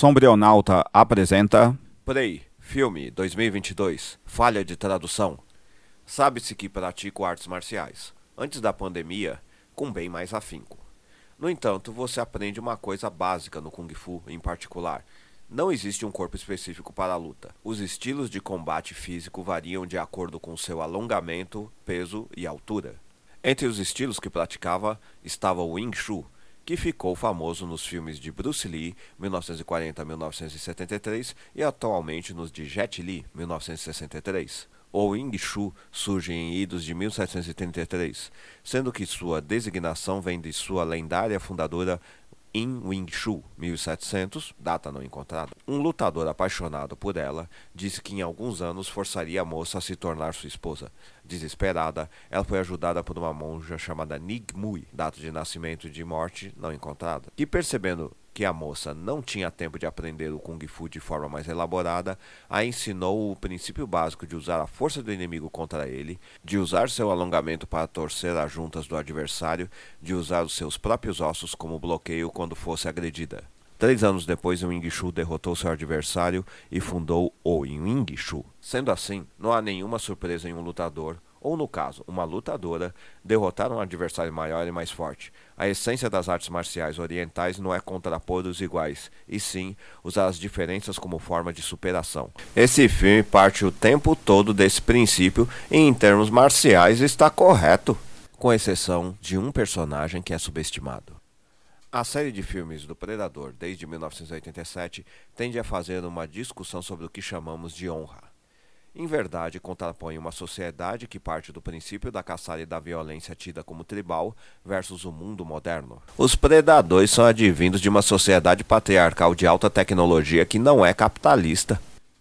Sombrionauta apresenta Prey, filme 2022, falha de tradução. Sabe-se que pratico artes marciais, antes da pandemia, com bem mais afinco. No entanto, você aprende uma coisa básica no Kung Fu em particular. Não existe um corpo específico para a luta. Os estilos de combate físico variam de acordo com seu alongamento, peso e altura. Entre os estilos que praticava estava o Wing Chun, que ficou famoso nos filmes de Bruce Lee, 1940-1973, e atualmente nos de Jet Li, 1963. O Wing Chun surge em idos de 1733, sendo que sua designação vem de sua lendária fundadora In Wing Chun, 1700, data não encontrada. Um lutador apaixonado por ela disse que em alguns anos forçaria a moça a se tornar sua esposa. Desesperada, ela foi ajudada por uma monja chamada Nig Mui, data de nascimento e de morte não encontrada, que percebendo que a moça não tinha tempo de aprender o Kung Fu de forma mais elaborada, a ensinou o princípio básico de usar a força do inimigo contra ele, de usar seu alongamento para torcer as juntas do adversário, de usar os seus próprios ossos como bloqueio quando fosse agredida. Três anos depois, o Wing Chun derrotou seu adversário e fundou o Wing Chun. Sendo assim, não há nenhuma surpresa em um lutador ou no caso, uma lutadora, derrotar um adversário maior e mais forte. A essência das artes marciais orientais não é contrapor os iguais, e sim usar as diferenças como forma de superação. Esse filme parte o tempo todo desse princípio e, em termos marciais, está correto, com exceção de um personagem que é subestimado. A série de filmes do Predador, desde 1987, tende a fazer uma discussão sobre o que chamamos de honra em verdade contrapõe uma sociedade que parte do princípio da caçada e da violência tida como tribal versus o mundo moderno. Os predadores são advindos de uma sociedade patriarcal de alta tecnologia que não é capitalista.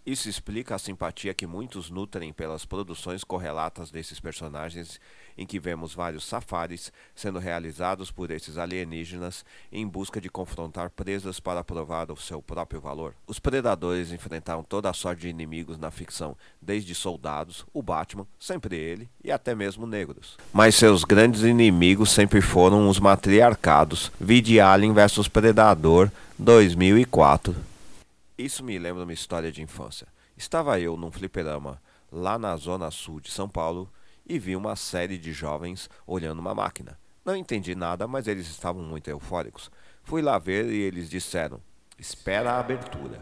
Isso explica a simpatia que muitos nutrem pelas produções correlatas desses personagens, em que vemos vários safaris sendo realizados por esses alienígenas em busca de confrontar presas para provar o seu próprio valor. Os predadores enfrentaram toda a sorte de inimigos na ficção, desde soldados, o Batman, sempre ele, e até mesmo negros. Mas seus grandes inimigos sempre foram os matriarcados, vide Alien vs Predador 2004. Isso me lembra uma história de infância. Estava eu num fliperama lá na zona sul de São Paulo e vi uma série de jovens olhando uma máquina. Não entendi nada, mas eles estavam muito eufóricos. Fui lá ver e eles disseram: Espera a abertura.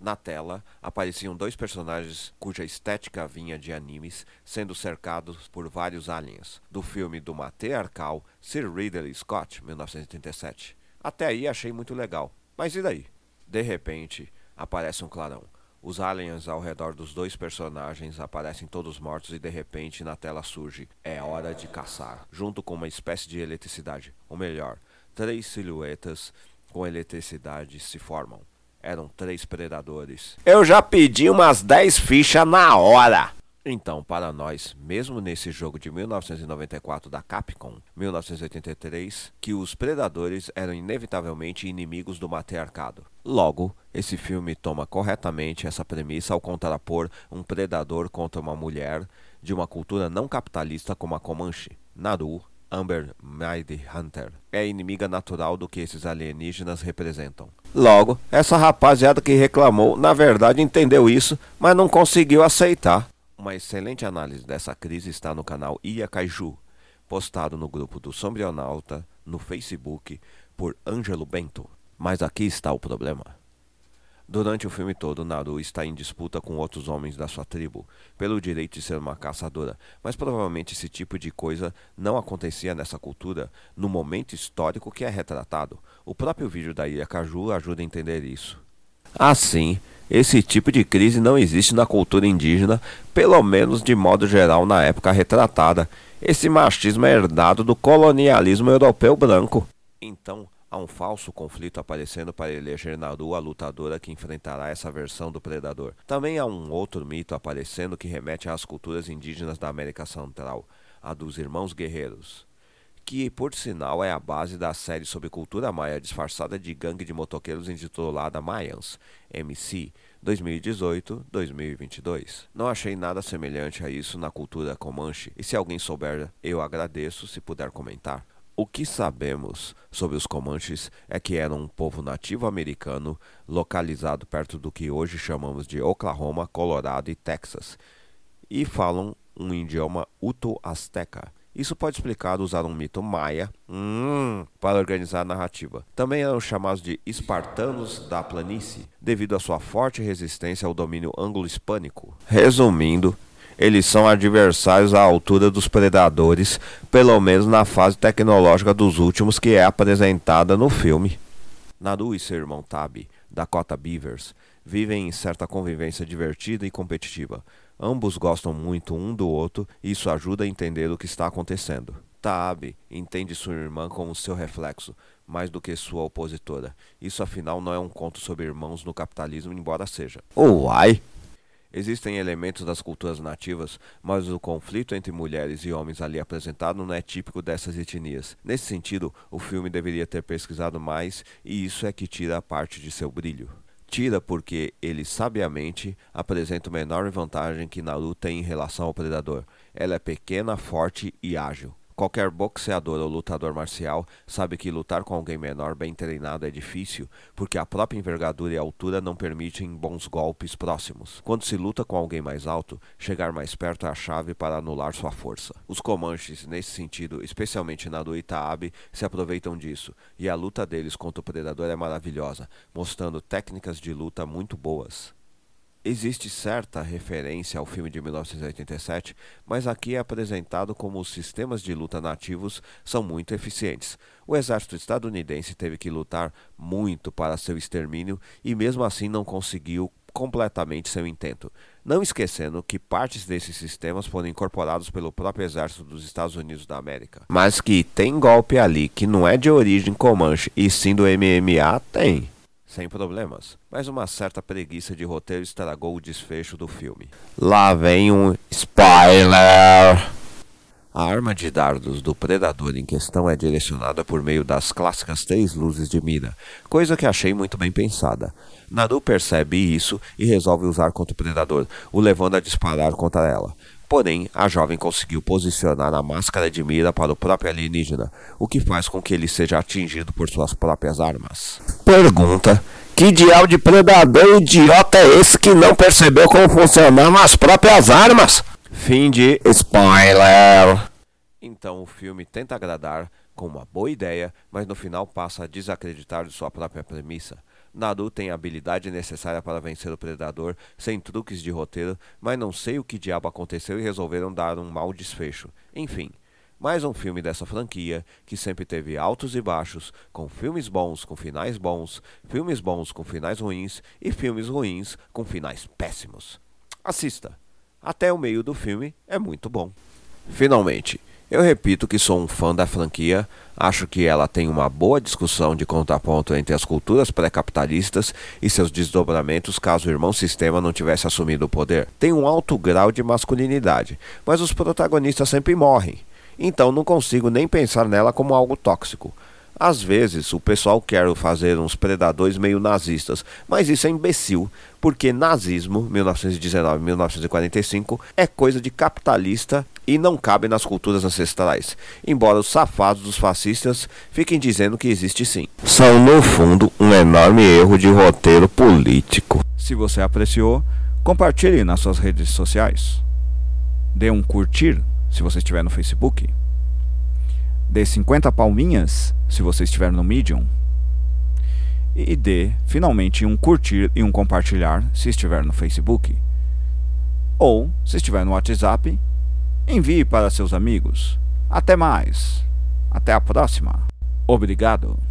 Na tela apareciam dois personagens cuja estética vinha de animes, sendo cercados por vários aliens, do filme do matriarcal Sir Ridley Scott, 1937. Até aí achei muito legal. Mas e daí? De repente, aparece um clarão. Os aliens ao redor dos dois personagens aparecem todos mortos e de repente na tela surge É hora de caçar, junto com uma espécie de eletricidade. Ou melhor, três silhuetas com eletricidade se formam. Eram três predadores. Eu já pedi umas 10 fichas na hora! Então, para nós, mesmo nesse jogo de 1994 da Capcom, 1983, que os predadores eram inevitavelmente inimigos do matriarcado. Logo, esse filme toma corretamente essa premissa ao contrapor um predador contra uma mulher de uma cultura não capitalista como a Comanche. Naru, Amber Mighty Hunter, é inimiga natural do que esses alienígenas representam. Logo, essa rapaziada que reclamou, na verdade entendeu isso, mas não conseguiu aceitar. Uma excelente análise dessa crise está no canal Ia Kaiju, postado no grupo do Sombrionauta no Facebook por Ângelo Bento. Mas aqui está o problema. Durante o filme todo, Naru está em disputa com outros homens da sua tribo pelo direito de ser uma caçadora, mas provavelmente esse tipo de coisa não acontecia nessa cultura no momento histórico que é retratado. O próprio vídeo da Ilha Caju ajuda a entender isso. Assim, esse tipo de crise não existe na cultura indígena, pelo menos de modo geral na época retratada. Esse machismo é herdado do colonialismo europeu branco. Então, há um falso conflito aparecendo para eleger Naru a lutadora que enfrentará essa versão do predador. Também há um outro mito aparecendo que remete às culturas indígenas da América Central, a dos irmãos guerreiros que por sinal é a base da série sobre cultura maia disfarçada de gangue de motoqueiros intitulada Mayans, MC 2018-2022. Não achei nada semelhante a isso na cultura Comanche, e se alguém souber, eu agradeço se puder comentar. O que sabemos sobre os Comanches é que eram um povo nativo americano localizado perto do que hoje chamamos de Oklahoma, Colorado e Texas, e falam um idioma uto-azteca. Isso pode explicar usar um mito maia hum, para organizar a narrativa. Também eram chamados de espartanos da planície, devido à sua forte resistência ao domínio anglo-hispânico. Resumindo, eles são adversários à altura dos predadores, pelo menos na fase tecnológica dos últimos que é apresentada no filme. Naru e seu irmão Tabi, Dakota Beavers, vivem em certa convivência divertida e competitiva. Ambos gostam muito um do outro e isso ajuda a entender o que está acontecendo. Tabi entende sua irmã como seu reflexo, mais do que sua opositora. Isso afinal não é um conto sobre irmãos no capitalismo, embora seja. Uai! Existem elementos das culturas nativas, mas o conflito entre mulheres e homens ali apresentado não é típico dessas etnias. Nesse sentido, o filme deveria ter pesquisado mais e isso é que tira a parte de seu brilho. Tira porque ele sabiamente apresenta uma enorme vantagem que Naru tem em relação ao predador. Ela é pequena, forte e ágil. Qualquer boxeador ou lutador marcial sabe que lutar com alguém menor bem treinado é difícil, porque a própria envergadura e altura não permitem bons golpes próximos. Quando se luta com alguém mais alto, chegar mais perto é a chave para anular sua força. Os Comanches, nesse sentido, especialmente Naru e Taabe, se aproveitam disso, e a luta deles contra o predador é maravilhosa, mostrando técnicas de luta muito boas. Existe certa referência ao filme de 1987, mas aqui é apresentado como os sistemas de luta nativos são muito eficientes. O exército estadunidense teve que lutar muito para seu extermínio e mesmo assim não conseguiu completamente seu intento. Não esquecendo que partes desses sistemas foram incorporados pelo próprio exército dos Estados Unidos da América. Mas que tem golpe ali que não é de origem Comanche e sim do MMA, tem sem problemas, mas uma certa preguiça de roteiro estragou o desfecho do filme. Lá vem um spoiler! A arma de dardos do predador em questão é direcionada por meio das clássicas três luzes de mira, coisa que achei muito bem pensada. Naru percebe isso e resolve usar contra o predador, o levando a disparar contra ela. Porém, a jovem conseguiu posicionar a máscara de mira para o próprio alienígena, o que faz com que ele seja atingido por suas próprias armas. Pergunta: Que diabo de predador idiota é esse que não percebeu como funcionam as próprias armas? Fim de spoiler. Então o filme tenta agradar com uma boa ideia, mas no final passa a desacreditar de sua própria premissa. Naru tem a habilidade necessária para vencer o predador, sem truques de roteiro, mas não sei o que diabo aconteceu e resolveram dar um mau desfecho. Enfim, mais um filme dessa franquia que sempre teve altos e baixos, com filmes bons com finais bons, filmes bons com finais ruins e filmes ruins com finais péssimos. Assista! Até o meio do filme é muito bom. Finalmente, eu repito que sou um fã da franquia, acho que ela tem uma boa discussão de contraponto entre as culturas pré-capitalistas e seus desdobramentos caso o irmão sistema não tivesse assumido o poder. Tem um alto grau de masculinidade, mas os protagonistas sempre morrem, então não consigo nem pensar nela como algo tóxico. Às vezes o pessoal quer fazer uns predadores meio nazistas, mas isso é imbecil, porque nazismo, 1919-1945, é coisa de capitalista e não cabe nas culturas ancestrais, embora os safados dos fascistas fiquem dizendo que existe sim. São, no fundo, um enorme erro de roteiro político. Se você apreciou, compartilhe nas suas redes sociais. Dê um curtir se você estiver no Facebook dê 50 palminhas se você estiver no Medium e dê finalmente um curtir e um compartilhar se estiver no Facebook. Ou, se estiver no WhatsApp, envie para seus amigos. Até mais. Até a próxima. Obrigado.